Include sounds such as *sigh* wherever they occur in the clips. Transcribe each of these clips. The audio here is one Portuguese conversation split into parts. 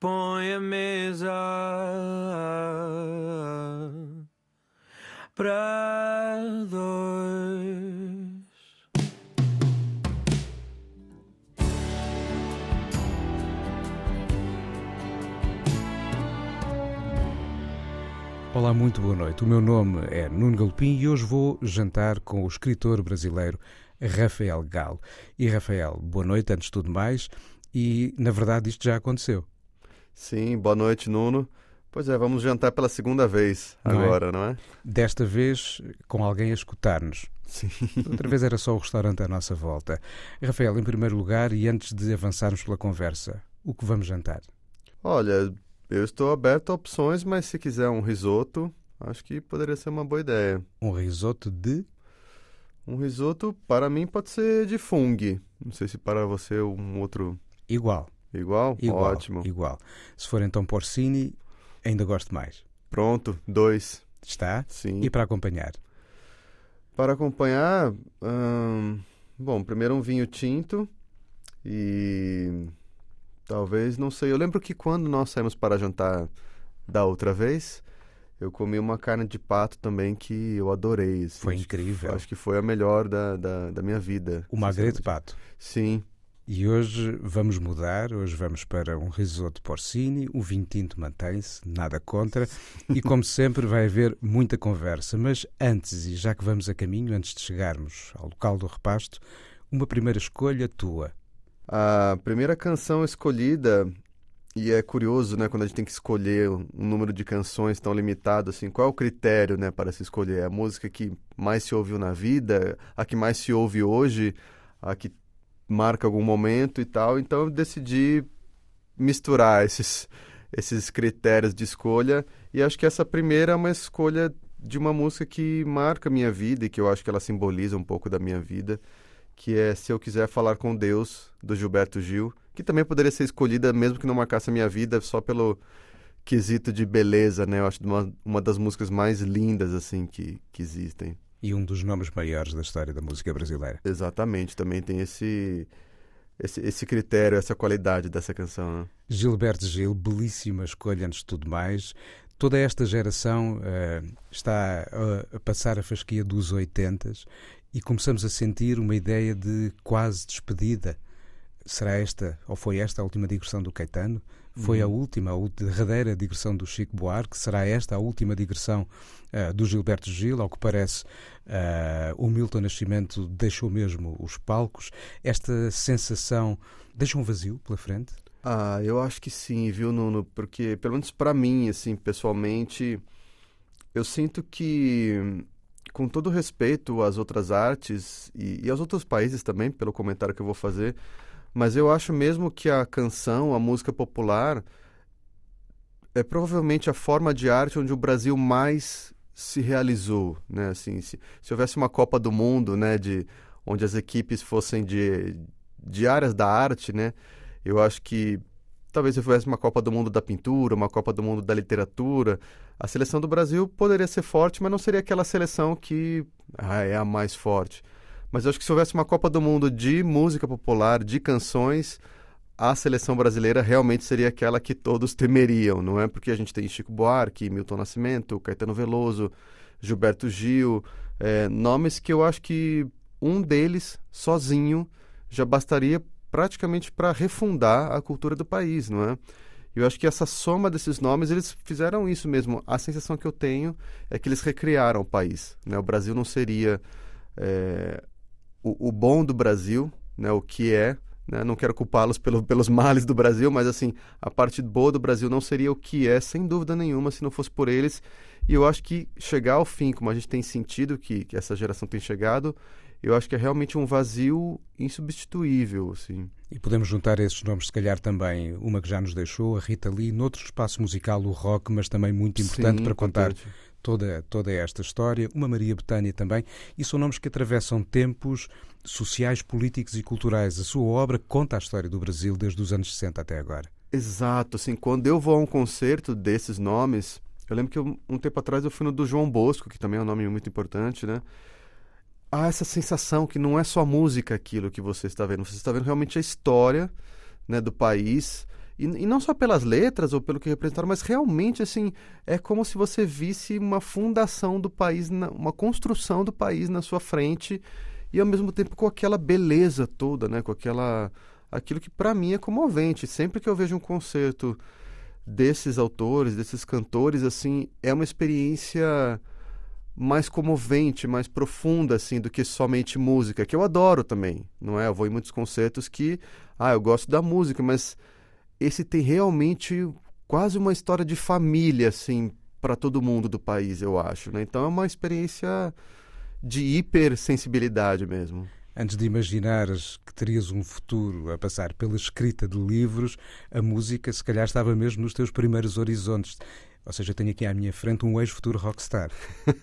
põe a mesa para dois. Olá, muito boa noite. O meu nome é Nuno Galopim e hoje vou jantar com o escritor brasileiro Rafael Galo. E Rafael, boa noite antes de tudo mais. E na verdade isto já aconteceu. Sim, boa noite, Nuno. Pois é, vamos jantar pela segunda vez não é? agora, é? não é? Desta vez com alguém a escutar-nos. Sim. Outra vez era só o restaurante à nossa volta. Rafael, em primeiro lugar, e antes de avançarmos pela conversa, o que vamos jantar? Olha, eu estou aberto a opções, mas se quiser um risoto, acho que poderia ser uma boa ideia. Um risoto de? Um risoto, para mim, pode ser de fungo. Não sei se para você um outro. Igual. Igual? Igual Ótimo. Igual. Se for então porcini, ainda gosto mais. Pronto, dois. Está? Sim. E para acompanhar? Para acompanhar, hum, bom, primeiro um vinho tinto e Talvez, não sei. Eu lembro que quando nós saímos para jantar da outra vez, eu comi uma carne de pato também que eu adorei. Assim. Foi incrível. Acho que foi a melhor da, da, da minha vida. O magre de pato. Sim. E hoje vamos mudar, hoje vamos para um risoto porcini, o vinho tinto mantém-se, nada contra, e como sempre vai haver muita conversa. Mas antes, e já que vamos a caminho, antes de chegarmos ao local do repasto, uma primeira escolha tua. A primeira canção escolhida, e é curioso, né, quando a gente tem que escolher um número de canções tão limitado, assim, qual é o critério, né, para se escolher? A música que mais se ouviu na vida, a que mais se ouve hoje, a que marca algum momento e tal. Então eu decidi misturar esses, esses critérios de escolha e acho que essa primeira é uma escolha de uma música que marca a minha vida e que eu acho que ela simboliza um pouco da minha vida que é Se Eu Quiser Falar com Deus, do Gilberto Gil, que também poderia ser escolhida mesmo que não marcasse a minha vida, só pelo quesito de beleza, né? Eu acho uma, uma das músicas mais lindas, assim, que, que existem. E um dos nomes maiores da história da música brasileira. Exatamente, também tem esse, esse, esse critério, essa qualidade dessa canção. Né? Gilberto Gil, belíssima escolha antes de tudo mais. Toda esta geração uh, está a, a passar a fasquia dos 80 e começamos a sentir uma ideia de quase despedida. Será esta, ou foi esta a última digressão do Caetano? Foi uhum. a última, a derradeira digressão do Chico Buarque? Será esta a última digressão uh, do Gilberto Gil? Ao que parece, uh, o Milton Nascimento deixou mesmo os palcos. Esta sensação deixa um vazio pela frente? Ah, eu acho que sim, viu, Nuno? Porque, pelo menos para mim, assim, pessoalmente, eu sinto que com todo respeito às outras artes e, e aos outros países também, pelo comentário que eu vou fazer, mas eu acho mesmo que a canção, a música popular, é provavelmente a forma de arte onde o Brasil mais se realizou, né? Assim, se, se houvesse uma Copa do Mundo, né, de onde as equipes fossem de, de áreas da arte, né? Eu acho que talvez se houvesse uma Copa do Mundo da pintura, uma Copa do Mundo da literatura, a seleção do Brasil poderia ser forte, mas não seria aquela seleção que ah, é a mais forte. Mas eu acho que se houvesse uma Copa do Mundo de música popular, de canções, a seleção brasileira realmente seria aquela que todos temeriam, não é? Porque a gente tem Chico Buarque, Milton Nascimento, Caetano Veloso, Gilberto Gil, é, nomes que eu acho que um deles, sozinho, já bastaria praticamente para refundar a cultura do país, não é? Eu acho que essa soma desses nomes, eles fizeram isso mesmo. A sensação que eu tenho é que eles recriaram o país. Né? O Brasil não seria é, o, o, bom do Brasil, né? o que é. Né? Não quero culpá-los pelo, pelos males do Brasil, mas assim, a parte boa do Brasil não seria o que é, sem dúvida nenhuma, se não fosse por eles. E eu acho que chegar ao fim, como a gente tem sentido que, que essa geração tem chegado, eu acho que é realmente um vazio insubstituível, assim. E podemos juntar esses nomes, se calhar também uma que já nos deixou, a Rita Lee, noutro espaço musical, o rock, mas também muito importante Sim, para contar toda, toda esta história, uma Maria Betânia também, e são nomes que atravessam tempos sociais, políticos e culturais. A sua obra conta a história do Brasil desde os anos 60 até agora. Exato, assim, quando eu vou a um concerto desses nomes, eu lembro que eu, um tempo atrás eu fui no do João Bosco, que também é um nome muito importante, né? há essa sensação que não é só música aquilo que você está vendo, você está vendo realmente a história né, do país E, e, não só pelas letras ou pelo que representaram, mas realmente assim é como se você visse uma fundação do país, na, uma construção do país na sua frente e ao mesmo tempo com aquela beleza toda, né? Com aquela aquilo que para mim é comovente. Sempre que eu vejo um concerto desses autores, desses cantores, assim, é uma experiência mais comovente, mais profunda, assim, do que somente música, que eu adoro também, não é? Eu vou em muitos concertos que, ah, eu gosto da música, mas esse tem realmente quase uma história de família, assim, para todo mundo do país, eu acho. Né? Então é uma experiência de hipersensibilidade mesmo. Antes de imaginares que terias um futuro a passar pela escrita de livros, a música se calhar estava mesmo nos teus primeiros horizontes. Ou seja, eu tenho aqui à minha frente um ex-futuro rockstar.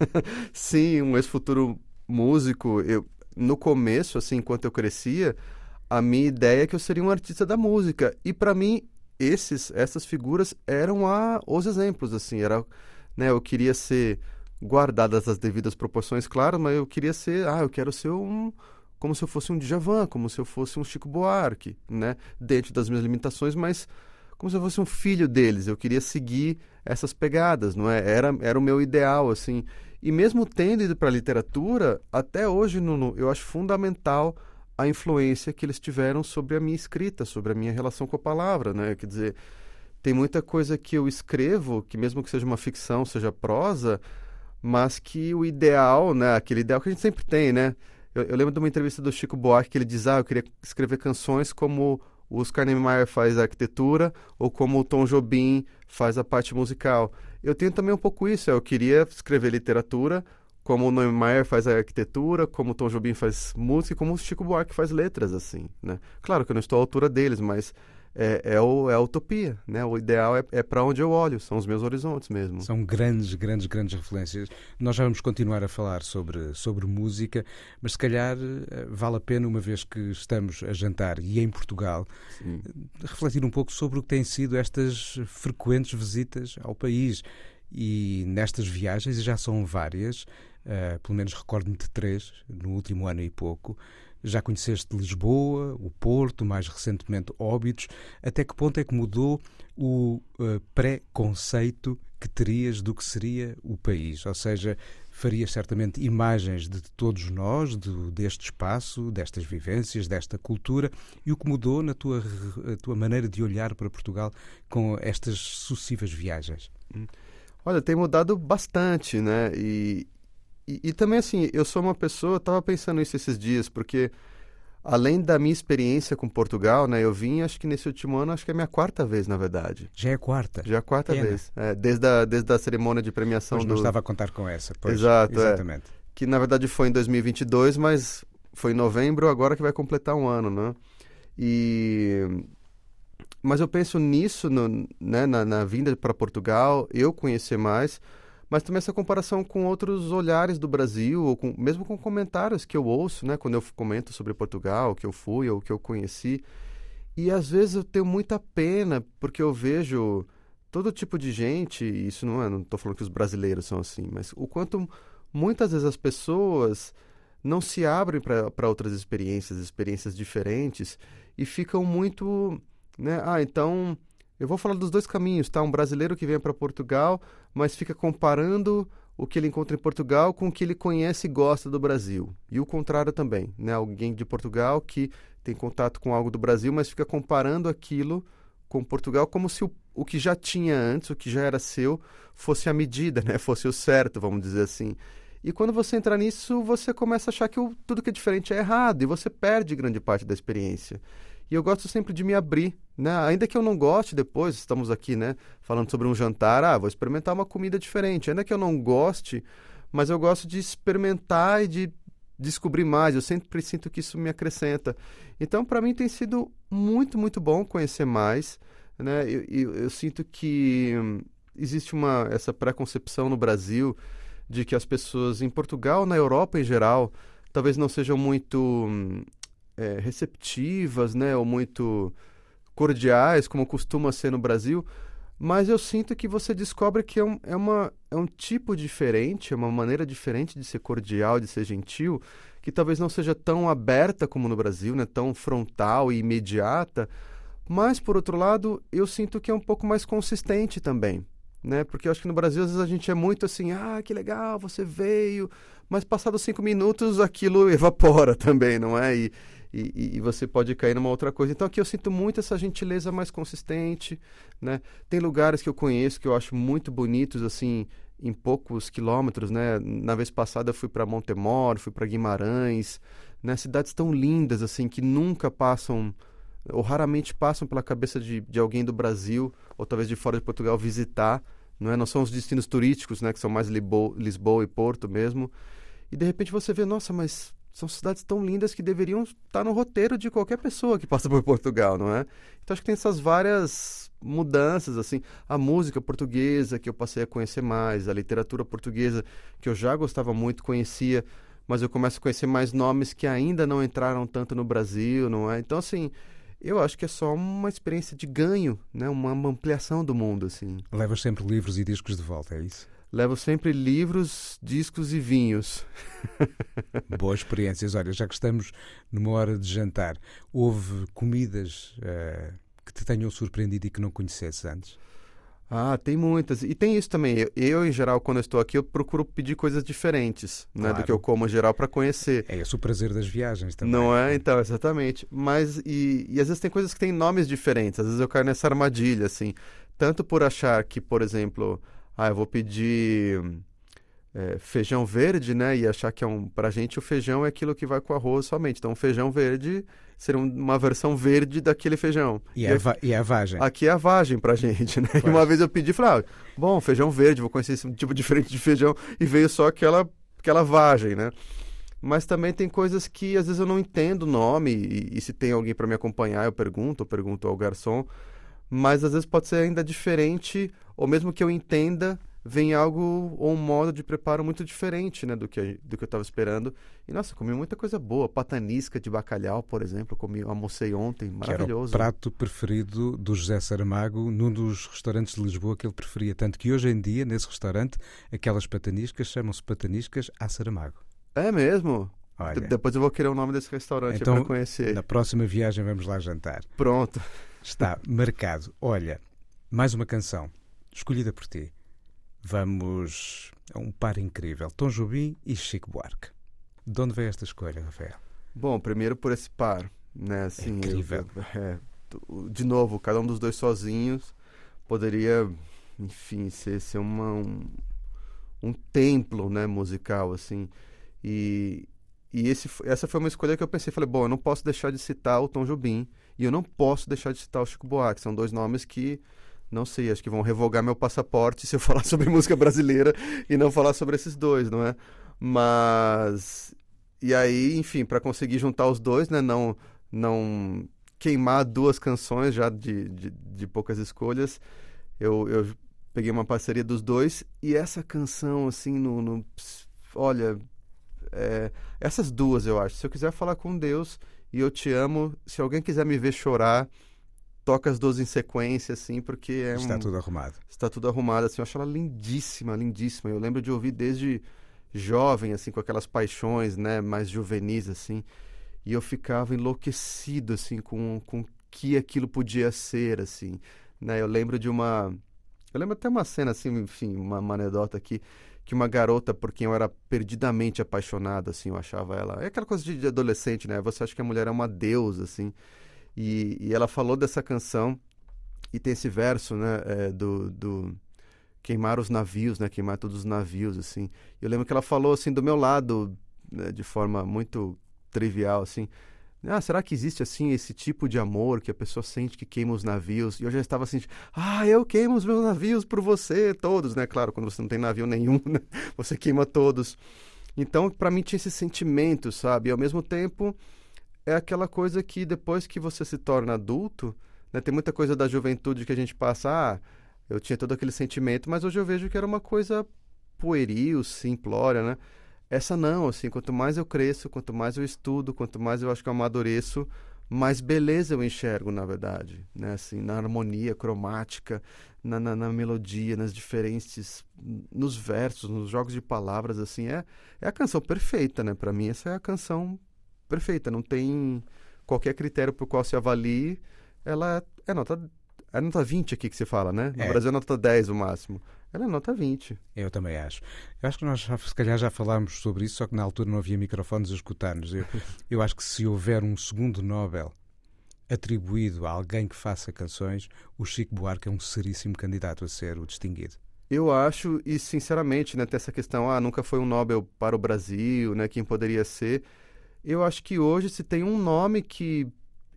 *laughs* Sim, um ex-futuro músico. Eu, no começo, assim, enquanto eu crescia, a minha ideia é que eu seria um artista da música. E para mim, esses, essas figuras eram a, os exemplos, assim, era, né, eu queria ser guardadas as devidas proporções, claro, mas eu queria ser, ah, eu quero ser um como se eu fosse um Djavan, como se eu fosse um Chico Buarque, né, dentro das minhas limitações, mas como se eu fosse um filho deles. Eu queria seguir essas pegadas, não é? Era era o meu ideal, assim. E mesmo tendo ido para a literatura, até hoje, Nuno, eu acho fundamental a influência que eles tiveram sobre a minha escrita, sobre a minha relação com a palavra, né? Quer dizer, tem muita coisa que eu escrevo, que mesmo que seja uma ficção, seja prosa, mas que o ideal, né? Aquele ideal que a gente sempre tem, né? Eu, eu lembro de uma entrevista do Chico Buarque que ele diz, ah, eu queria escrever canções como o Oscar Niemeyer faz a arquitetura ou como o Tom Jobim faz a parte musical. Eu tenho também um pouco isso, eu queria escrever literatura como o Neymar faz a arquitetura, como o Tom Jobim faz música, como o Chico Buarque faz letras, assim, né? Claro que eu não estou à altura deles, mas é, é, o, é a utopia, né? O ideal é, é para onde eu olho, são os meus horizontes mesmo. São grandes, grandes, grandes referências. Nós já vamos continuar a falar sobre, sobre música, mas se calhar eh, vale a pena, uma vez que estamos a jantar e em Portugal, Sim. refletir um pouco sobre o que têm sido estas frequentes visitas ao país. E nestas viagens, e já são várias, uh, pelo menos recordo-me de três no último ano e pouco. Já conheceste Lisboa, o Porto, mais recentemente Óbidos. Até que ponto é que mudou o uh, pré-conceito que terias do que seria o país? Ou seja, farias certamente imagens de todos nós, de, deste espaço, destas vivências, desta cultura, e o que mudou na tua, tua maneira de olhar para Portugal com estas sucessivas viagens? Hum. Olha, tem mudado bastante, né? E, e, e também, assim, eu sou uma pessoa, eu estava pensando isso esses dias, porque além da minha experiência com Portugal, né, eu vim, acho que nesse último ano, acho que é a minha quarta vez, na verdade. Já é quarta? Já é a quarta Pena. vez. É, desde, a, desde a cerimônia de premiação pois do... não estava a contar com essa. Pois, Exato, é. exatamente. É, que na verdade foi em 2022, mas foi em novembro, agora que vai completar um ano, né? E... Mas eu penso nisso, no, né, na, na vinda para Portugal, eu conhecer mais mas também essa comparação com outros olhares do Brasil, ou com, mesmo com comentários que eu ouço, né, quando eu comento sobre Portugal, que eu fui ou que eu conheci. E às vezes eu tenho muita pena, porque eu vejo todo tipo de gente, isso não é, não estou falando que os brasileiros são assim, mas o quanto muitas vezes as pessoas não se abrem para outras experiências, experiências diferentes, e ficam muito, né, ah, então eu vou falar dos dois caminhos, tá? Um brasileiro que vem para Portugal, mas fica comparando o que ele encontra em Portugal com o que ele conhece e gosta do Brasil. E o contrário também, né? Alguém de Portugal que tem contato com algo do Brasil, mas fica comparando aquilo com Portugal como se o, o que já tinha antes, o que já era seu, fosse a medida, né? *laughs* Fosse o certo, vamos dizer assim. E quando você entra nisso, você começa a achar que o, tudo que é diferente é errado e você perde grande parte da experiência. E eu gosto sempre de me abrir, né? Ainda que eu não goste depois, estamos aqui, né, falando sobre um jantar, ah, vou experimentar uma comida diferente. Ainda que eu não goste, mas eu gosto de experimentar e de descobrir mais. Eu sempre sinto que isso me acrescenta. Então, para mim tem sido muito, muito bom conhecer mais, né? Eu, eu, eu sinto que existe uma essa preconcepção no Brasil de que as pessoas em Portugal, na Europa em geral, talvez não sejam muito hum, é, receptivas, né, ou muito cordiais, como costuma ser no Brasil, mas eu sinto que você descobre que é, um, é, uma, é um tipo diferente, é uma maneira diferente de ser cordial, de ser gentil, que talvez não seja tão aberta como no Brasil, né, tão frontal e imediata, Mas, por outro lado, eu sinto que é um pouco mais consistente também. Né? Porque eu acho que no Brasil, às vezes, a gente é muito assim, ah, que legal, você veio, mas passados cinco minutos aquilo *laughs* evapora também, não é? E, e, e, você pode cair numa outra coisa. Então aqui eu sinto muito essa gentileza mais consistente, né? Tem lugares que eu conheço que eu acho muito bonitos, assim, em poucos quilômetros, né? Na vez passada eu fui para Montemor, fui para Guimarães, né? Cidades tão lindas, assim, que nunca passam ou raramente passam pela cabeça de, de alguém do Brasil ou talvez de fora de Portugal visitar, não é? Não são os destinos turísticos, né? Que são mais Lisboa, Lisboa e Porto mesmo. E de repente você vê, nossa, mas são cidades tão lindas que deveriam estar no roteiro de qualquer pessoa que passa por Portugal, não é? Então acho que tem essas várias mudanças, assim, a música portuguesa que eu passei a conhecer mais, a literatura portuguesa que eu já gostava muito, conhecia, mas eu começo a conhecer mais nomes que ainda não entraram tanto no Brasil, não é? Então assim, eu acho que é só uma experiência de ganho, né? Uma ampliação do mundo, assim. Levas sempre livros e discos de volta, é isso? Levo sempre livros, discos e vinhos. *laughs* Boas experiências. Olha, já que estamos numa hora de jantar, houve comidas uh, que te tenham surpreendido e que não conhecesse antes? Ah, tem muitas. E tem isso também. Eu, eu, em geral, quando eu estou aqui, eu procuro pedir coisas diferentes claro. né, do que eu como em geral para conhecer. É esse o prazer das viagens também. Não é? Então, exatamente. Mas, e, e às vezes tem coisas que têm nomes diferentes. Às vezes eu caio nessa armadilha, assim. Tanto por achar que, por exemplo, ah, eu vou pedir é, feijão verde, né? E achar que é um. Pra gente, o feijão é aquilo que vai com arroz somente. Então, feijão verde seria uma versão verde daquele feijão. E, é, a, e a vagem? Aqui é a vagem pra gente, né? E uma vez eu pedi, falei, ah, bom, feijão verde, vou conhecer esse tipo diferente de feijão. E veio só aquela, aquela vagem, né? Mas também tem coisas que às vezes eu não entendo o nome, e, e se tem alguém para me acompanhar, eu pergunto, eu pergunto ao garçom. Mas às vezes pode ser ainda diferente ou mesmo que eu entenda, vem algo ou um modo de preparo muito diferente, né, do que do que eu estava esperando. E nossa, comi muita coisa boa, patanisca de bacalhau, por exemplo, comi, almocei ontem, maravilhoso. Que era o prato preferido do José Saramago num dos restaurantes de Lisboa que ele preferia, tanto que hoje em dia nesse restaurante aquelas pataniscas chamam-se pataniscas a Saramago. É mesmo? Olha, depois eu vou querer o nome desse restaurante então, para conhecer. Na próxima viagem vamos lá jantar. Pronto. Está marcado. Olha, mais uma canção escolhida por ti. Vamos a um par incrível: Tom Jobim e Chico Buarque. De onde veio esta escolha, Rafael? Bom, primeiro por esse par, né? Assim, é incrível. Eu, é, de novo, cada um dos dois sozinhos poderia, enfim, ser, ser uma, um, um templo, né, musical, assim. E, e esse, essa foi uma escolha que eu pensei, falei, bom, eu não posso deixar de citar o Tom Jobim e eu não posso deixar de citar o Chico Buarque. São dois nomes que não sei, acho que vão revogar meu passaporte se eu *laughs* falar sobre música brasileira e não falar sobre esses dois, não é? Mas e aí, enfim, para conseguir juntar os dois, né, não não queimar duas canções já de, de, de poucas escolhas, eu, eu peguei uma parceria dos dois e essa canção assim no, no olha, é, essas duas eu acho. Se eu quiser falar com Deus e eu te amo, se alguém quiser me ver chorar, toca as duas em sequência, assim, porque é Está um... tudo arrumado. Está tudo arrumado, assim. Eu acho ela lindíssima, lindíssima. Eu lembro de ouvir desde jovem, assim, com aquelas paixões, né, mais juvenis, assim. E eu ficava enlouquecido, assim, com com que aquilo podia ser, assim. Né? Eu lembro de uma... Eu lembro até uma cena, assim, enfim, uma, uma anedota aqui, que uma garota por quem eu era perdidamente apaixonado, assim, eu achava ela... É aquela coisa de, adolescente, né? Você acha que a mulher é uma deusa, assim... E, e ela falou dessa canção e tem esse verso, né, é, do, do queimar os navios, né, queimar todos os navios, assim. Eu lembro que ela falou assim do meu lado, né, de forma muito trivial, assim. Ah, será que existe assim esse tipo de amor que a pessoa sente que queima os navios? E eu já estava assim, ah, eu queimo os meus navios por você, todos, né? Claro, quando você não tem navio nenhum, *laughs* né? você queima todos. Então, para mim tinha esse sentimento, sabe? E ao mesmo tempo, é aquela coisa que depois que você se torna adulto, né, tem muita coisa da juventude que a gente passa, ah, eu tinha todo aquele sentimento, mas hoje eu vejo que era uma coisa pueril, simplória, né? Essa não, assim, quanto mais eu cresço, quanto mais eu estudo, quanto mais eu acho que eu amadureço, mais beleza eu enxergo, na verdade, né? Assim, na harmonia cromática, na, na, na, melodia, nas diferentes, nos versos, nos jogos de palavras, assim, é, é a canção perfeita, né? Para mim, essa é a canção perfeita, não tem qualquer critério por qual se avalie. ela é nota, é nota 20 aqui que se fala, né? No É. Brasil é nota 10 o máximo. Ela é nota 20. Eu também acho. Eu acho que nós, já, se calhar, já falámos sobre isso, só que na altura não havia microfones a escutar-nos. Eu, *laughs* eu acho que se houver um segundo Nobel atribuído a alguém que faça canções, o Chico Buarque é um seríssimo candidato a ser o distinguido. Eu acho, e sinceramente, né, tem essa questão, ah, nunca foi um Nobel para o Brasil, né, quem poderia ser. Eu acho que hoje se tem um nome que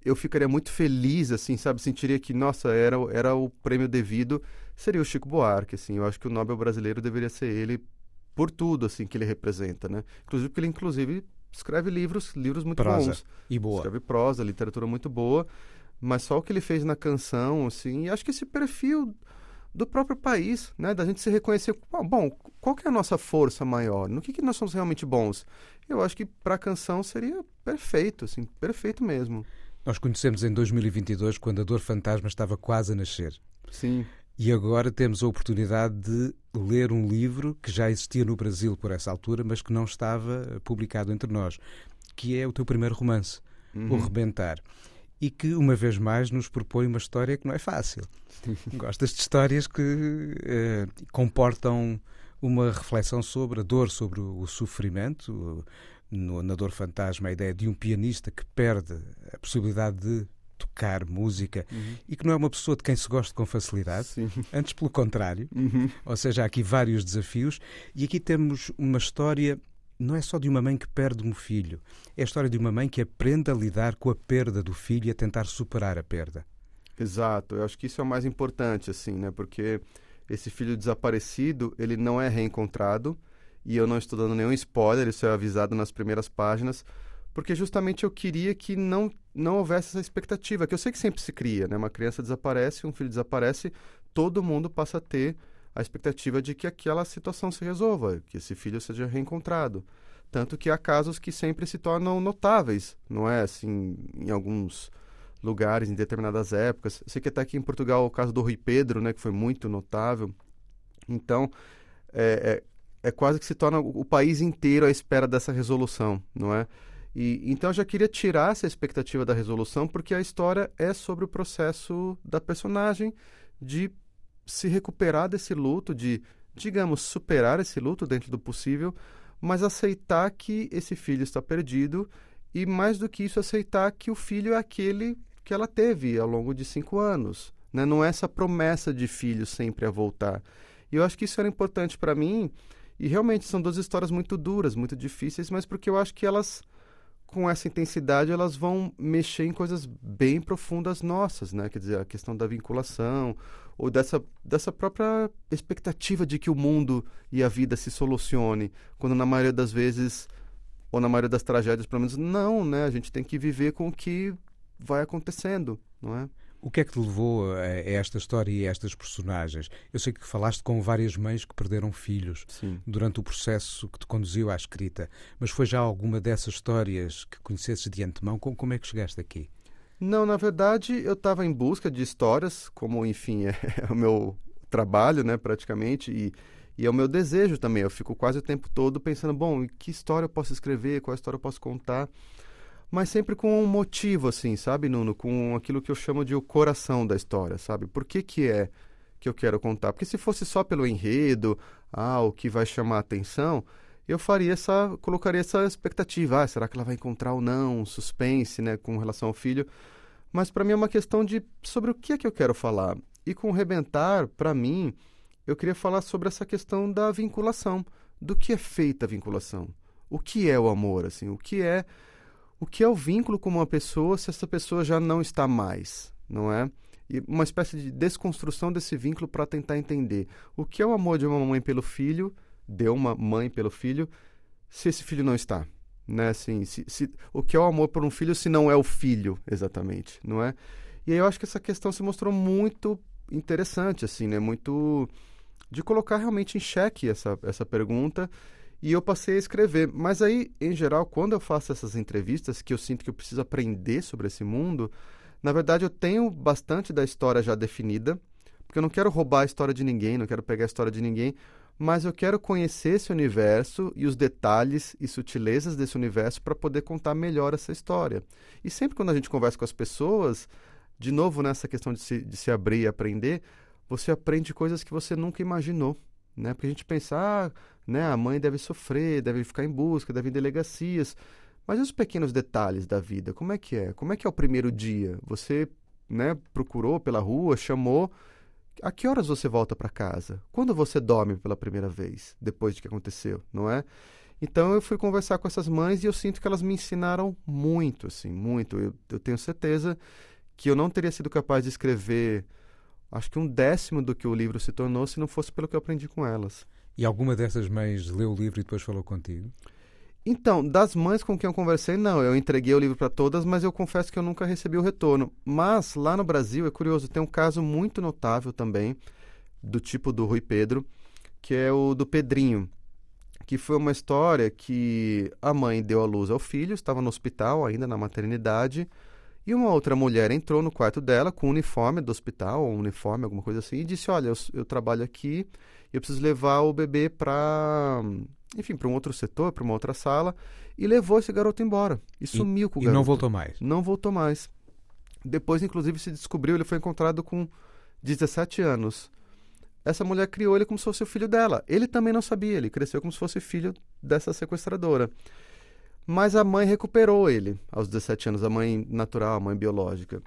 eu ficaria muito feliz, assim, sabe, sentiria que, nossa, era, era o prêmio devido, seria o Chico Buarque, assim. Eu acho que o Nobel brasileiro deveria ser ele por tudo, assim, que ele representa, né? Inclusive porque ele, inclusive, escreve livros, livros muito Prosa. bons. E boa. Escreve prosa, literatura muito boa, mas só o que ele fez na canção, assim, e acho que esse perfil do próprio país, né, da gente se reconhecer, bom, qual que é a nossa força maior? No que, que nós somos realmente bons? Eu acho que para a canção seria perfeito, assim, perfeito mesmo. Nós conhecemos em 2022, quando a Dor Fantasma estava quase a nascer. Sim, E agora temos a oportunidade de ler um livro que já existia no Brasil por essa altura, mas que não estava publicado entre nós, que é o teu primeiro romance, O Rebentar. E que, uma vez mais, nos propõe uma história que não é fácil. *laughs* Gostas de histórias que eh, comportam uma reflexão sobre a dor, sobre o sofrimento. No, na Dor Fantasma, a ideia de um pianista que perde a possibilidade de tocar música e que não é uma pessoa de quem se gosta com facilidade, sim. antes pelo contrário. Uhum. Ou seja, há aqui vários desafios e aqui temos uma história não é só de uma mãe que perde um filho, é a história de uma mãe que aprende a lidar com a perda do filho e a tentar superar a perda. Exato, eu acho que isso é o mais importante, assim, né? Porque esse filho desaparecido, ele não é reencontrado, e eu não estou dando nenhum spoiler, isso é avisado nas primeiras páginas, porque justamente eu queria que não, não houvesse essa expectativa, que eu sei que sempre se cria, né? Uma criança desaparece, um filho desaparece, todo mundo passa a ter a expectativa de que aquela situação se resolva, que esse filho seja reencontrado. Tanto que há casos que sempre se tornam notáveis, não é? Assim, em alguns lugares, em determinadas épocas. Eu sei que até aqui em Portugal o caso do Rui Pedro, né, que foi muito notável. Então, é, é, é quase que se torna o, país inteiro à espera dessa resolução, não é? E, então eu já queria tirar essa expectativa da resolução, porque a história é sobre o processo da personagem de se recuperar desse luto, de, digamos, superar esse luto dentro do possível, mas aceitar que esse filho está perdido e, mais do que isso, aceitar que o filho é aquele que ela teve ao longo de cinco anos. Né? Não é essa promessa de filho sempre a voltar. E eu acho que isso era importante para mim. E realmente são duas histórias muito duras, muito difíceis, mas porque eu acho que elas, com essa intensidade, elas vão mexer em coisas bem profundas nossas, né? Quer dizer, a questão da vinculação, ou dessa, dessa própria expectativa de que o mundo e a vida se solucione, quando na maioria das vezes, ou na maioria das tragédias, pelo menos, não, né? A gente tem que viver com o que vai acontecendo, não é? O que é que te levou a esta história e a estas personagens? Eu sei que falaste com várias mães que perderam filhos Sim. durante o processo que te conduziu à escrita, mas foi já alguma dessas histórias que conhecesses de antemão? Como, como é que chegaste aqui? Não, na verdade, eu estava em busca de histórias, como, enfim, *laughs* é, o meu trabalho, né, praticamente, e, e é o meu desejo também. Eu fico quase o tempo todo pensando, bom, que história eu posso escrever, qual história eu posso contar, mas sempre com um motivo, assim, sabe, Nuno? Com aquilo que eu chamo de o coração da história, sabe? Por que que é que eu quero contar? Porque se fosse só pelo enredo, ah, o que vai chamar a atenção, eu faria essa, colocaria essa expectativa, ah, será que ela vai encontrar ou não, um suspense, né, com relação ao filho. Mas para mim é uma questão de sobre o que é que eu quero falar. E com Rebentar, para mim, eu queria falar sobre essa questão da vinculação, do que é feita a vinculação. O que é o amor, assim, o que é o que é o vínculo com uma pessoa se essa pessoa já não está mais, não é? E uma espécie de desconstrução desse vínculo para tentar entender o que é o amor de uma mãe pelo filho, de uma mãe pelo filho, se esse filho não está, né? Assim, se, se, o que é o amor por um filho se não é o filho, exatamente, não é? E aí eu acho que essa questão se mostrou muito interessante, assim, né? Muito de colocar realmente em xeque essa, essa pergunta e eu passei a escrever. Mas aí, em geral, quando eu faço essas entrevistas, que eu sinto que eu preciso aprender sobre esse mundo, na verdade eu tenho bastante da história já definida, porque eu não quero roubar a história de ninguém, não quero pegar a história de ninguém, mas eu quero conhecer esse universo e os detalhes e sutilezas desse universo para poder contar melhor essa história. E sempre quando a gente conversa com as pessoas, de novo, nessa questão de se, de se abrir e aprender, você aprende coisas que você nunca imaginou, né? Porque a gente pensa, ah, né, a mãe deve sofrer, deve ficar em busca, deve ir em delegacias. Mas e os pequenos detalhes da vida? Como é que é? Como é que é o primeiro dia? Você, né, procurou pela rua, chamou, a que horas você volta para casa? Quando você dorme pela primeira vez, depois de que aconteceu, não é? Então eu fui conversar com essas mães e eu sinto que elas me ensinaram muito, assim, muito. Eu, eu tenho certeza que eu não teria sido capaz de escrever, acho que um décimo do que o livro se tornou se não fosse pelo que eu aprendi com elas. E alguma dessas mães leu o livro e depois falou contigo? Então, das mães com quem eu conversei, não. Eu entreguei o livro para todas, mas eu confesso que eu nunca recebi o retorno. Mas lá no Brasil, é curioso, tem um caso muito notável também, do tipo do Rui Pedro, que é o do Pedrinho, que foi uma história que a mãe deu à luz ao filho, estava no hospital ainda, na maternidade, e uma outra mulher entrou no quarto dela com o uniforme do hospital, um uniforme, alguma coisa assim, e disse: Olha, eu, eu trabalho aqui, eu preciso levar o bebê para enfim, para um outro setor, para uma outra sala, e levou esse garoto embora. E, e sumiu com o e garoto. E não voltou mais? Não voltou mais. Depois, inclusive, se descobriu, ele foi encontrado com 17 anos. Essa mulher criou ele como se fosse o filho dela. Ele também não sabia, ele cresceu como se fosse filho dessa sequestradora. Mas a mãe recuperou ele aos 17 anos, a mãe natural, a mãe biológica.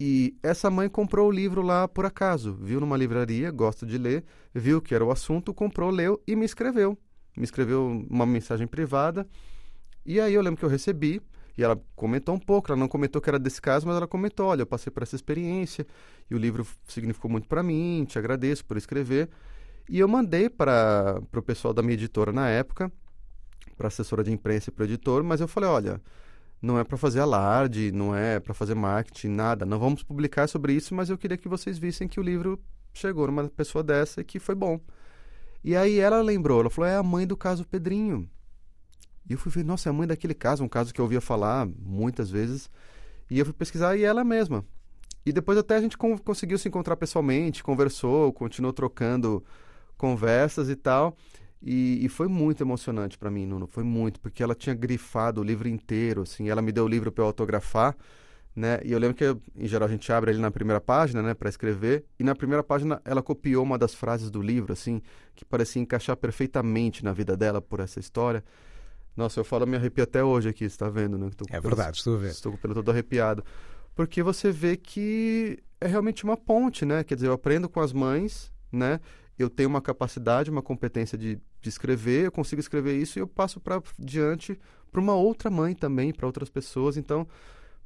E essa mãe comprou o livro lá por acaso, viu numa livraria, gosta de ler, viu que era o assunto, comprou, leu e me escreveu me escreveu uma mensagem privada. E aí eu lembro que eu recebi, e ela comentou um pouco, ela não comentou que era desse caso, mas ela comentou, olha, eu passei por essa experiência, e o livro significou muito para mim, te agradeço por escrever. E eu mandei para o pessoal da minha editora na época, para assessora de imprensa e para editor, mas eu falei, olha, não é para fazer alarde, não é para fazer marketing, nada, não vamos publicar sobre isso, mas eu queria que vocês vissem que o livro chegou numa pessoa dessa e que foi bom. E aí ela lembrou, ela falou, é a mãe do caso Pedrinho. E eu fui ver, nossa, é a mãe daquele caso, um caso que eu ouvia falar muitas vezes. E eu fui pesquisar e ela mesma. E depois até a gente conseguiu se encontrar pessoalmente, conversou, continuou trocando conversas e tal. E, e foi muito emocionante para mim, Nuno. Foi muito, porque ela tinha grifado o livro inteiro, assim. Ela me deu o livro para eu autografar né? E eu lembro que, em geral, a gente abre ali na primeira página, né, para escrever, e na primeira página ela copiou uma das frases do livro, assim, que parecia encaixar perfeitamente na vida dela por essa história. Nossa, eu falo, me arrepio até hoje aqui, você está vendo, né? é verdade, estou vendo. Estou pelo todo arrepiado. Porque você vê que é realmente uma ponte, né? Quer dizer, eu aprendo com as mães, né? Eu tenho uma capacidade, uma competência de, de escrever, eu consigo escrever isso e eu passo para diante para uma outra mãe também, para outras pessoas. Então,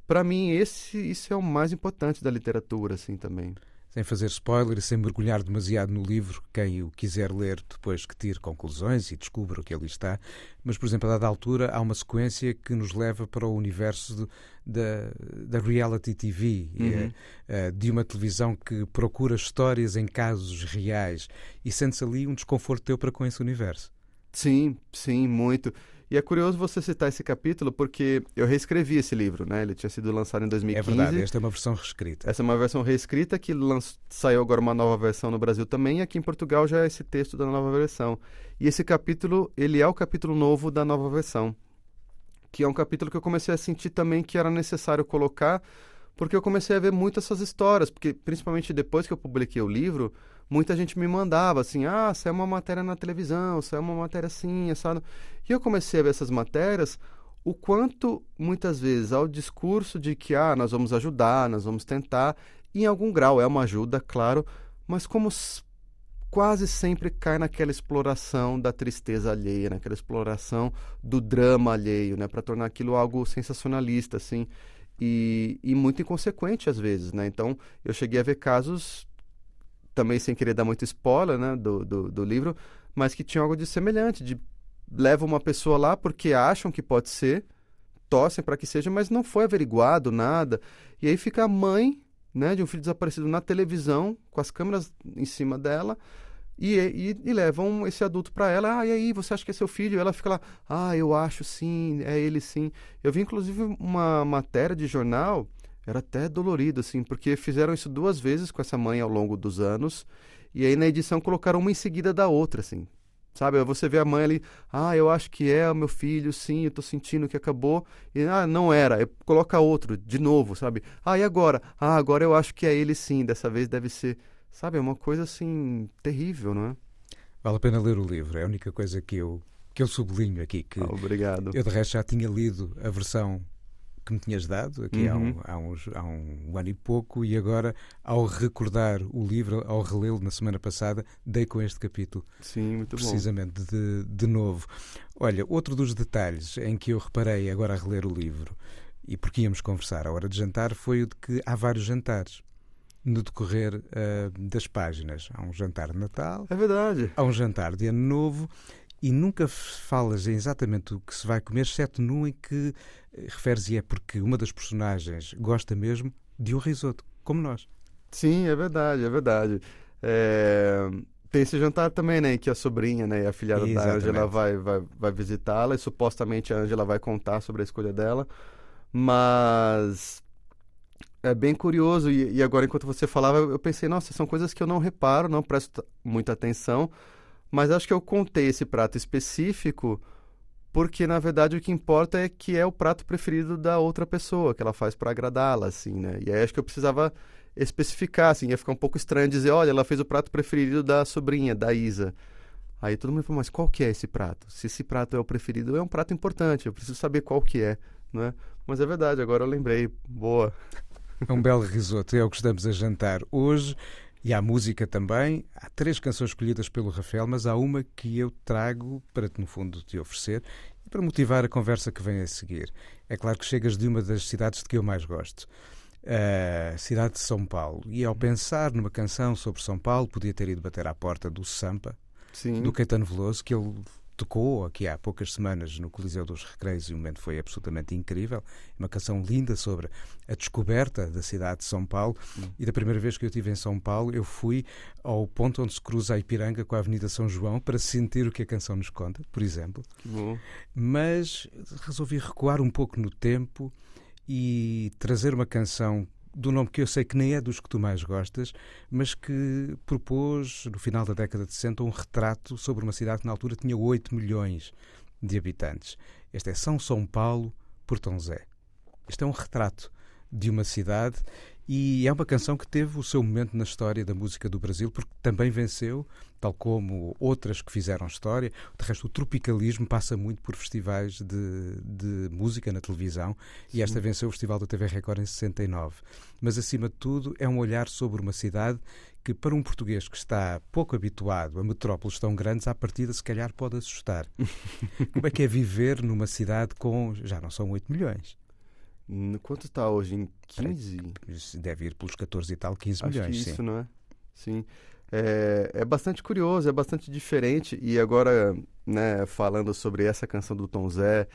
para mim esse isso é o mais importante da literatura assim também sem fazer spoiler e sem mergulhar demasiado no livro, quem o quiser ler depois que tire conclusões e descubra o que ali está. Mas, por exemplo, a dada altura há uma sequência que nos leva para o universo de, da, da reality TV, uhum. é, de uma televisão que procura histórias em casos reais e sente-se ali um desconforto teu para com esse universo. Sim, sim, muito. E é curioso você citar esse capítulo porque eu reescrevi esse livro, né? Ele tinha sido lançado em 2015. É verdade, esta é uma versão reescrita. Essa é uma versão reescrita que lanç... saiu agora uma nova versão no Brasil também, e aqui em Portugal já é esse texto da nova versão. E esse capítulo, ele é o capítulo novo da nova versão, que é um capítulo que eu comecei a sentir também que era necessário colocar, porque eu comecei a ver muitas essas histórias, porque principalmente depois que eu publiquei o livro, muita gente me mandava assim, ah, é uma matéria na televisão, é uma matéria assim, assado. E eu comecei a ver essas matérias, o quanto muitas vezes ao discurso de que, ah, nós vamos ajudar, nós vamos tentar, em algum grau é uma ajuda, claro, mas como quase sempre cai naquela exploração da tristeza alheia, naquela exploração do drama alheio, né, para tornar aquilo algo sensacionalista, assim, e, e muito inconsequente às vezes, né? Então, eu cheguei a ver casos também sem querer dar muito spoiler né, do, do, do livro, mas que tinha algo de semelhante, de levam uma pessoa lá porque acham que pode ser, torcem para que seja, mas não foi averiguado nada. E aí fica a mãe né, de um filho desaparecido na televisão, com as câmeras em cima dela, e, e, e levam esse adulto para ela. Ah, e aí, você acha que é seu filho? E ela fica lá, ah, eu acho sim, é ele sim. Eu vi inclusive uma matéria de jornal era até dolorido, assim, porque fizeram isso duas vezes com essa mãe ao longo dos anos, e aí na edição colocaram uma em seguida da outra, assim. Sabe, você vê a mãe ali, ah, eu acho que é o meu filho, sim, eu tô sentindo que acabou. E, ah, não era, eu, coloca outro, de novo, sabe? Ah, e agora? Ah, agora eu acho que é ele sim, dessa vez deve ser. Sabe, é uma coisa assim, terrível, não é? Vale a pena ler o livro, é a única coisa que eu, que eu sublinho aqui. Que ah, obrigado. Eu, de resto, já tinha lido a versão que me tinhas dado aqui uhum. há, um, há, uns, há um ano e pouco, e agora, ao recordar o livro, ao relê-lo na semana passada, dei com este capítulo. Sim, muito precisamente bom. De, de novo. Olha, outro dos detalhes em que eu reparei agora a reler o livro, e porque íamos conversar à hora de jantar, foi o de que há vários jantares no decorrer uh, das páginas. Há um jantar de Natal. É verdade. Há um jantar de Ano Novo e nunca falas em exatamente o que se vai comer, exceto num em que eh, referes e é porque uma das personagens gosta mesmo de um risoto, como nós. Sim, é verdade, é verdade. É... Tem esse jantar também, né, que a sobrinha, né, a filhada exatamente. da Angela vai, vai, vai visitá-la e supostamente a Angela vai contar sobre a escolha dela, mas é bem curioso e, e agora enquanto você falava eu pensei, nossa, são coisas que eu não reparo, não presto muita atenção, mas acho que eu contei esse prato específico porque na verdade o que importa é que é o prato preferido da outra pessoa, que ela faz para agradá-la, assim, né? E aí acho que eu precisava especificar, assim, ia ficar um pouco estranho dizer, olha, ela fez o prato preferido da sobrinha, da Isa. Aí todo mundo falou, mas qual que é esse prato? Se esse prato é o preferido, é um prato importante, eu preciso saber qual que é, né? Mas é verdade, agora eu lembrei, boa. É um belo risoto, é o que estamos a jantar hoje. E há música também. Há três canções escolhidas pelo Rafael, mas há uma que eu trago para, no fundo, te oferecer e para motivar a conversa que vem a seguir. É claro que chegas de uma das cidades de que eu mais gosto, a cidade de São Paulo. E ao pensar numa canção sobre São Paulo, podia ter ido bater à porta do Sampa, Sim. do Caetano Veloso, que ele tocou aqui há poucas semanas no Coliseu dos Recreios e o momento foi absolutamente incrível. Uma canção linda sobre a descoberta da cidade de São Paulo. Hum. E da primeira vez que eu estive em São Paulo, eu fui ao ponto onde se cruza a Ipiranga com a Avenida São João para sentir o que a canção nos conta, por exemplo. Mas resolvi recuar um pouco no tempo e trazer uma canção do nome que eu sei que nem é dos que tu mais gostas, mas que propôs, no final da década de 60, um retrato sobre uma cidade que na altura tinha 8 milhões de habitantes. Este é São São Paulo, Portão Zé. Este é um retrato de uma cidade e é uma canção que teve o seu momento na história da música do Brasil, porque também venceu, tal como outras que fizeram história. De resto, o tropicalismo passa muito por festivais de, de música na televisão Sim. e esta venceu o Festival da TV Record em 69. Mas, acima de tudo, é um olhar sobre uma cidade que, para um português que está pouco habituado a metrópoles tão grandes, à partida, se calhar pode assustar. *laughs* Como é que é viver numa cidade com, já não são 8 milhões? Quanto está hoje? Em 15? Deve ir pelos 14 e tal, 15 Acho milhões. Isso, sim. não é? Sim. É, é bastante curioso, é bastante diferente. E agora, né, falando sobre essa canção do Tom Zé,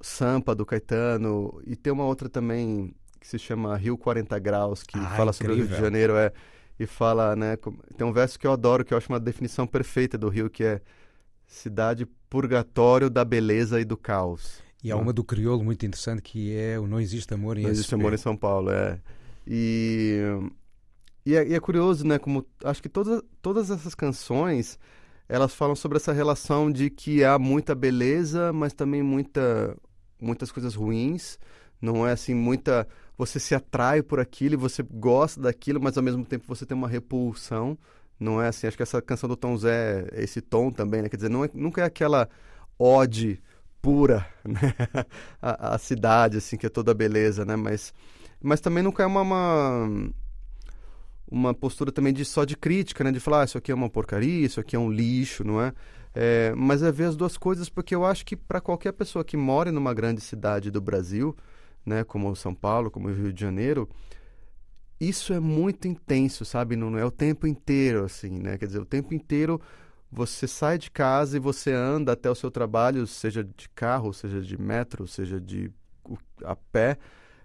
Sampa do Caetano, e tem uma outra também que se chama Rio 40 Graus, que ah, fala incrível. sobre o Rio de Janeiro, é, e fala, né, tem um verso que eu adoro, que eu acho uma definição perfeita do Rio, que é cidade purgatório da beleza e do caos. E há uma do crioulo muito interessante que é o Não Existe Amor em Não Existe Amor em São Paulo, é. E, e, é, e é curioso, né? Como acho que todas, todas essas canções elas falam sobre essa relação de que há muita beleza, mas também muita, muitas coisas ruins. Não é assim, muita. Você se atrai por aquilo e você gosta daquilo, mas ao mesmo tempo você tem uma repulsão. Não é assim, acho que essa canção do Tom Zé, esse tom também, né? Quer dizer, não é, nunca é aquela ode pura, *laughs* né? a, a, cidade, assim, que é toda beleza, né? Mas, mas também nunca é uma, uma, uma, postura também de só de crítica, né? De falar, ah, isso aqui é uma porcaria, isso aqui é um lixo, não é? é mas é ver as duas coisas, porque eu acho que para qualquer pessoa que mora numa grande cidade do Brasil, né? Como São Paulo, como o Rio de Janeiro, isso é muito intenso, sabe? Não é o tempo inteiro, assim, né? Quer dizer, o tempo inteiro você sai de casa e você anda até o seu trabalho, seja de carro, seja de metro, seja de a pé,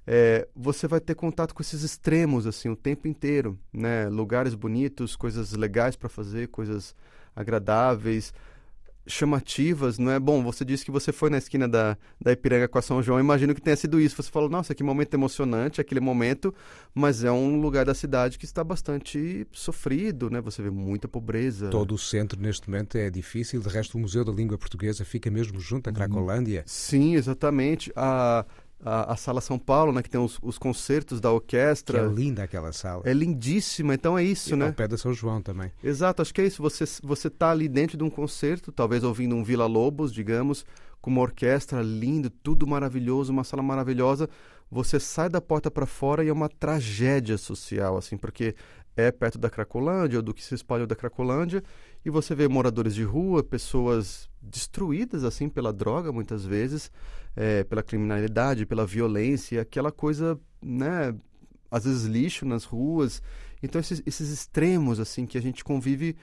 é, você vai ter contato com esses extremos assim o tempo inteiro, né? Lugares bonitos, coisas legais para fazer, coisas agradáveis, chamativas, não é? Bom, você disse que você foi na esquina da, da Ipiranga com a São João, imagino que tenha sido isso. Você falou, nossa, que momento emocionante, aquele momento, mas é um lugar da cidade que está bastante sofrido, né? Você vê muita pobreza. Todo o centro neste momento é difícil, de resto o Museu da Língua Portuguesa fica mesmo junto à Cracolândia. Sim, exatamente. A a, a, Sala São Paulo, né, que tem os, os concertos da orquestra. Que é linda aquela sala. É lindíssima, então é isso, e né? Ao pé da São João também. Exato, acho que é isso. Você você tá ali dentro de um concerto, talvez ouvindo um Vila Lobos, digamos, com uma orquestra linda, tudo maravilhoso, uma sala maravilhosa. Você sai da porta para fora e é uma tragédia social, assim, porque é perto da Cracolândia, ou do que se espalhou da Cracolândia, e você vê moradores de rua, pessoas destruídas assim pela droga muitas vezes, é, pela criminalidade, pela violência, aquela coisa, né, às vezes lixo nas ruas. Então esses, esses extremos assim que a gente convive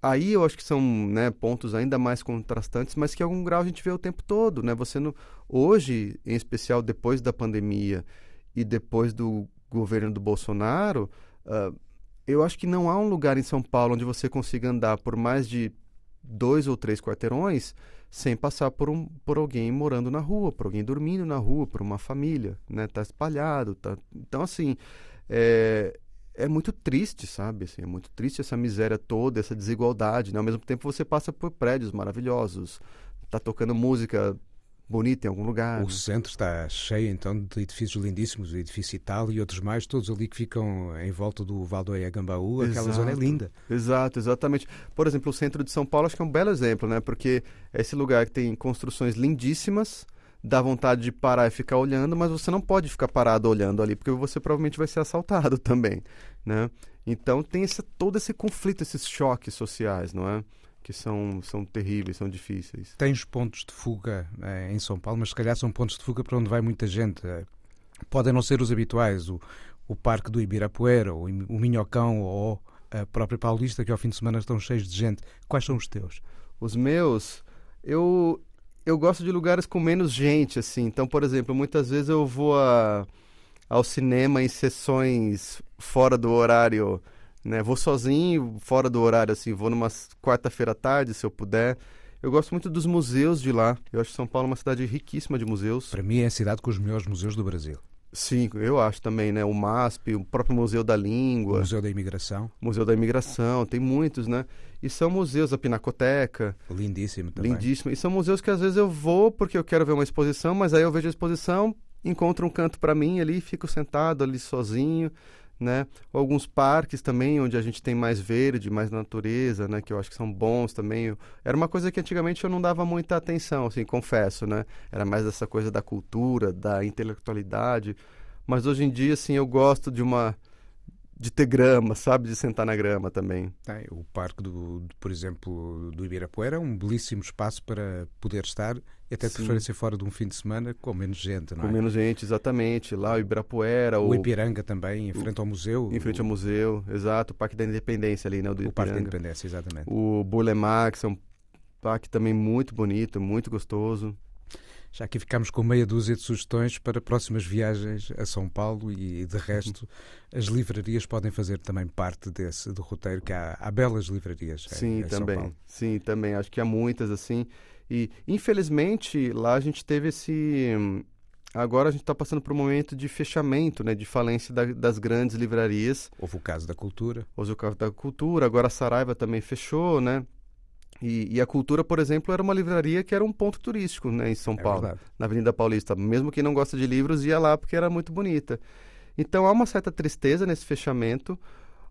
aí eu acho que são né, pontos ainda mais contrastantes, mas que em algum grau a gente vê o tempo todo, né? Você no, hoje, em especial depois da pandemia e depois do governo do Bolsonaro, uh, eu acho que não há um lugar em São Paulo onde você consiga andar por mais de dois ou três quarteirões sem passar por, um, por alguém morando na rua, por alguém dormindo na rua, por uma família, né? Tá espalhado, tá... Então, assim, é, é muito triste, sabe? Assim, é muito triste essa miséria toda, essa desigualdade, né? Ao mesmo tempo você passa por prédios maravilhosos, tá tocando música bonita em algum lugar. O centro está cheio então de edifícios lindíssimos, o edifício Itália e outros mais, todos ali que ficam em volta do Valdoia Gambaú, aquela zona é linda. Exato, exatamente. Por exemplo, o centro de São Paulo acho que é um belo exemplo, né? Porque é esse lugar que tem construções lindíssimas, dá vontade de parar e ficar olhando, mas você não pode ficar parado olhando ali, porque você provavelmente vai ser assaltado *laughs* também, né? Então tem esse, todo esse conflito, esses choques sociais, não é? Que são, são terríveis, são difíceis. Tens pontos de fuga eh, em São Paulo, mas se calhar são pontos de fuga para onde vai muita gente. Eh, podem não ser os habituais, o, o Parque do Ibirapuera, o, o Minhocão ou a própria Paulista, que ao fim de semana estão cheios de gente. Quais são os teus? Os meus, eu, eu gosto de lugares com menos gente, assim. Então, por exemplo, muitas vezes eu vou a, ao cinema em sessões fora do horário né? Vou sozinho, fora do horário, assim, vou numa quarta-feira à tarde, se eu puder. Eu gosto muito dos museus de lá. Eu acho São Paulo uma cidade riquíssima de museus. Para mim é a cidade com os melhores museus do Brasil. Sim, eu acho também, né? O MASP, o próprio Museu da Língua. O Museu da Imigração. Museu da Imigração, tem muitos, né? E são museus, a Pinacoteca. Lindíssimo também. Lindíssimo. E são museus que às vezes eu vou porque eu quero ver uma exposição, mas aí eu vejo a exposição, encontro um canto para mim ali, fico sentado ali sozinho, né? Alguns parques também, onde a gente tem mais verde, mais natureza, né? Que eu acho que são bons também. Era uma coisa que antigamente eu não dava muita atenção, assim, confesso, né? Era mais essa coisa da cultura, da intelectualidade. Mas hoje em dia, assim, eu gosto de uma de ter grama, sabe? De sentar na grama também. É, o parque, do, por exemplo, do Ibirapuera é um belíssimo espaço para poder estar, e até de preferência fora de um fim de semana, com menos gente, não com é? Com menos gente, exatamente. Lá o Ibirapuera. O, o Ipiranga também, em frente ao museu. Em frente ao museu, exato. O Parque da Independência ali, né? O, do o Parque da Independência, exatamente. O Burle Marx é um parque também muito bonito, muito gostoso. Já aqui ficamos com meia dúzia de sugestões para próximas viagens a São Paulo e, de resto, as livrarias podem fazer também parte desse do roteiro, que há, há belas livrarias Sim, em, em também. Sim, também. Acho que há muitas, assim. E, infelizmente, lá a gente teve esse... Agora a gente está passando por um momento de fechamento, né, de falência da, das grandes livrarias. Houve o caso da cultura. Houve o caso da cultura. Agora a Saraiva também fechou, né? E, e, a Cultura, por exemplo, era uma livraria que era um ponto turístico né, em São é Paulo, verdade. na Avenida Paulista. Mesmo quem não gosta de livros ia lá porque era muito bonita. Então há uma certa tristeza nesse fechamento,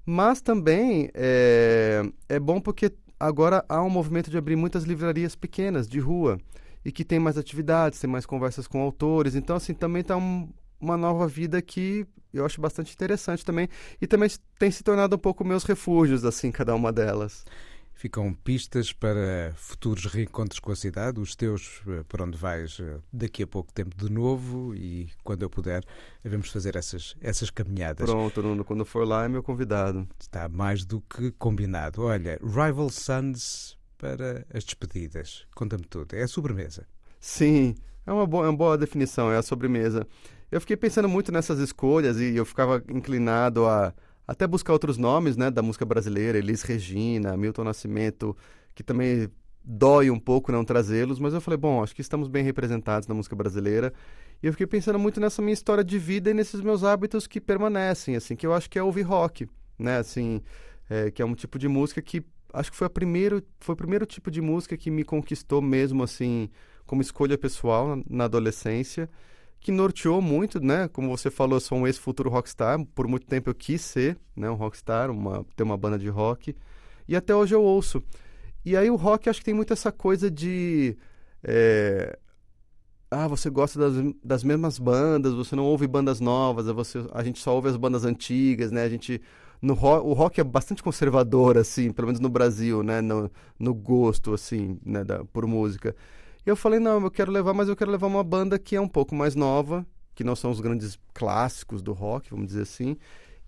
mas também é, é bom porque agora há um movimento de abrir muitas livrarias pequenas, de rua, e que tem mais atividades, tem mais conversas com autores. Então, assim, também está um, uma nova vida que eu acho bastante interessante também. E também tem se tornado um pouco meus refúgios, assim, cada uma delas. Ficam pistas para futuros reencontros com a cidade, os teus eh, para onde vais eh, daqui a pouco tempo de novo e quando eu puder vamos fazer essas, essas caminhadas. Pronto, Nuno, quando for lá é meu convidado. Está mais do que combinado. Olha, Rival Sons para as despedidas. Conta-me tudo. É a sobremesa. Sim, é uma boa, é uma boa definição, é a sobremesa. Eu fiquei pensando muito nessas escolhas e eu ficava inclinado a até buscar outros nomes né, da música brasileira, Elis Regina, Milton Nascimento, que também dói um pouco não trazê-los, mas eu falei, bom, acho que estamos bem representados na música brasileira. E eu fiquei pensando muito nessa minha história de vida e nesses meus hábitos que permanecem, assim, que eu acho que é ouvir rock, né, assim, é, que é um tipo de música que acho que foi a primeiro, foi o primeiro tipo de música que me conquistou mesmo, assim, como escolha pessoal na adolescência, que norteou muito, né, como você falou, eu sou um ex-futuro rockstar, por muito tempo eu quis ser, né, um rockstar, uma, ter uma banda de rock, e até hoje eu ouço. E aí o rock acho que tem muito essa coisa de é, ah, você gosta das, das mesmas bandas, você não ouve bandas novas, você, a gente só ouve as bandas antigas, né? A gente no rock, o rock é bastante conservador assim, pelo menos no Brasil, né, no, no gosto assim, né, da, por música. E eu falei, não, eu quero levar, mas eu quero levar uma banda que é um pouco mais nova, que não são os grandes clássicos do rock, vamos dizer assim,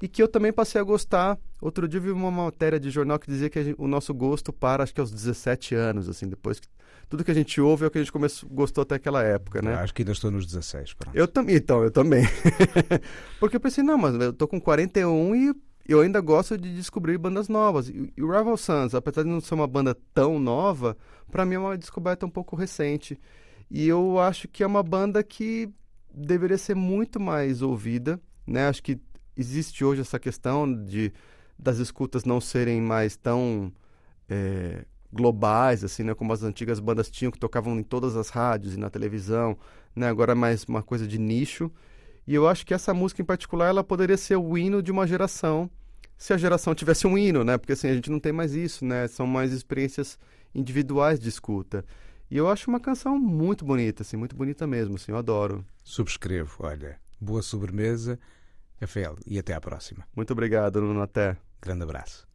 e que eu também passei a gostar. Outro dia eu vi uma matéria de jornal que dizia que gente, o nosso gosto para acho que aos 17 anos, assim, depois que tudo que a gente ouve é o que a gente começou, gostou até aquela época, né? Eu acho que ainda estou nos 16, pronto. Eu também, então, eu também. *laughs* Porque eu pensei, não, mas eu tô com 41 e eu ainda gosto de descobrir bandas novas. E, o Rival Sons, apesar de não ser uma banda tão nova, para mim é uma descoberta um pouco recente. E eu acho que é uma banda que deveria ser muito mais ouvida, né? Acho que existe hoje essa questão de das escutas não serem mais tão é, globais, assim, né? Como as antigas bandas tinham, que tocavam em todas as rádios e na televisão, né? Agora é mais uma coisa de nicho. E eu acho que essa música em particular, ela poderia ser o hino de uma geração, se a geração tivesse um hino, né? Porque assim, a gente não tem mais isso, né? São mais experiências individuais de escuta. E eu acho uma canção muito bonita, assim, muito bonita mesmo, assim, eu adoro. Subscrevo, olha. Boa sobremesa, Rafael, e até à próxima. Muito obrigado, Nuno, até. Grande abraço.